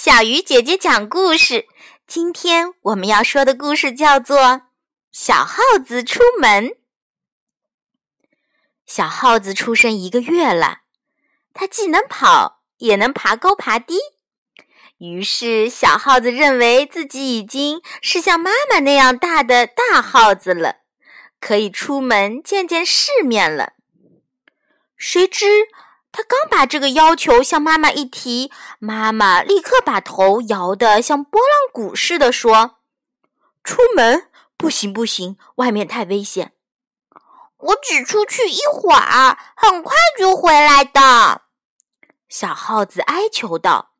小鱼姐姐讲故事。今天我们要说的故事叫做《小耗子出门》。小耗子出生一个月了，它既能跑，也能爬高爬低。于是，小耗子认为自己已经是像妈妈那样大的大耗子了，可以出门见见世面了。谁知，他刚把这个要求向妈妈一提，妈妈立刻把头摇得像拨浪鼓似的，说：“出门不行，不行，外面太危险。我只出去一会儿，很快就回来的。”小耗子哀求道。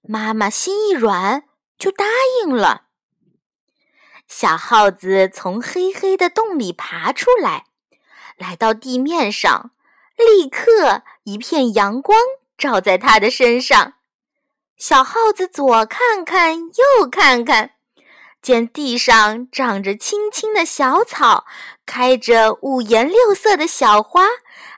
妈妈心一软，就答应了。小耗子从黑黑的洞里爬出来，来到地面上。立刻，一片阳光照在他的身上。小耗子左看看，右看看，见地上长着青青的小草，开着五颜六色的小花，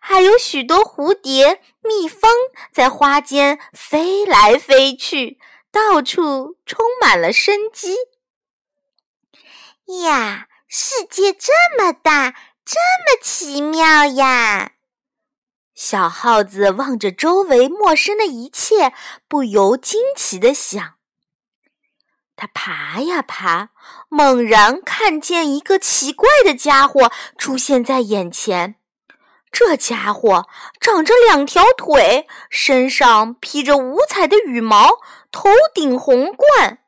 还有许多蝴蝶、蜜蜂在花间飞来飞去，到处充满了生机。呀，世界这么大，这么奇妙呀！小耗子望着周围陌生的一切，不由惊奇地想。他爬呀爬，猛然看见一个奇怪的家伙出现在眼前。这家伙长着两条腿，身上披着五彩的羽毛，头顶红冠。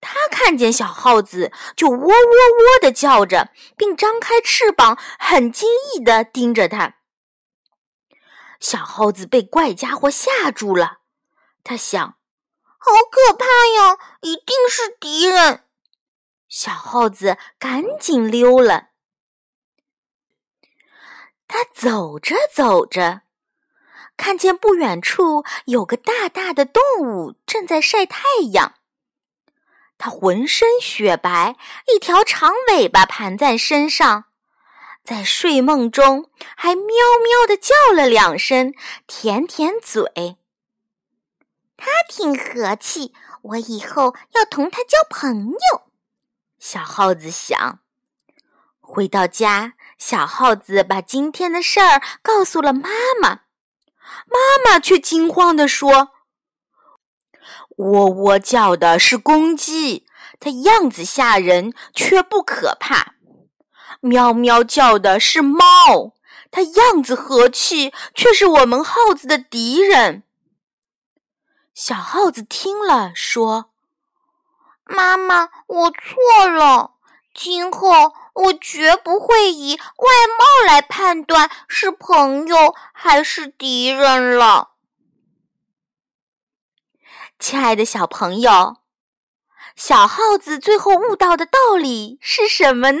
他看见小耗子，就喔喔喔地叫着，并张开翅膀，很惊异地盯着他。小耗子被怪家伙吓住了，他想：“好可怕呀，一定是敌人。”小耗子赶紧溜了。他走着走着，看见不远处有个大大的动物正在晒太阳。它浑身雪白，一条长尾巴盘在身上。在睡梦中，还喵喵的叫了两声，舔舔嘴。他挺和气，我以后要同他交朋友。小耗子想。回到家，小耗子把今天的事儿告诉了妈妈，妈妈却惊慌地说：“喔喔叫的是公鸡，它样子吓人，却不可怕。”喵喵叫的是猫，它样子和气，却是我们耗子的敌人。小耗子听了，说：“妈妈，我错了，今后我绝不会以外貌来判断是朋友还是敌人了。”亲爱的小朋友，小耗子最后悟到的道理是什么呢？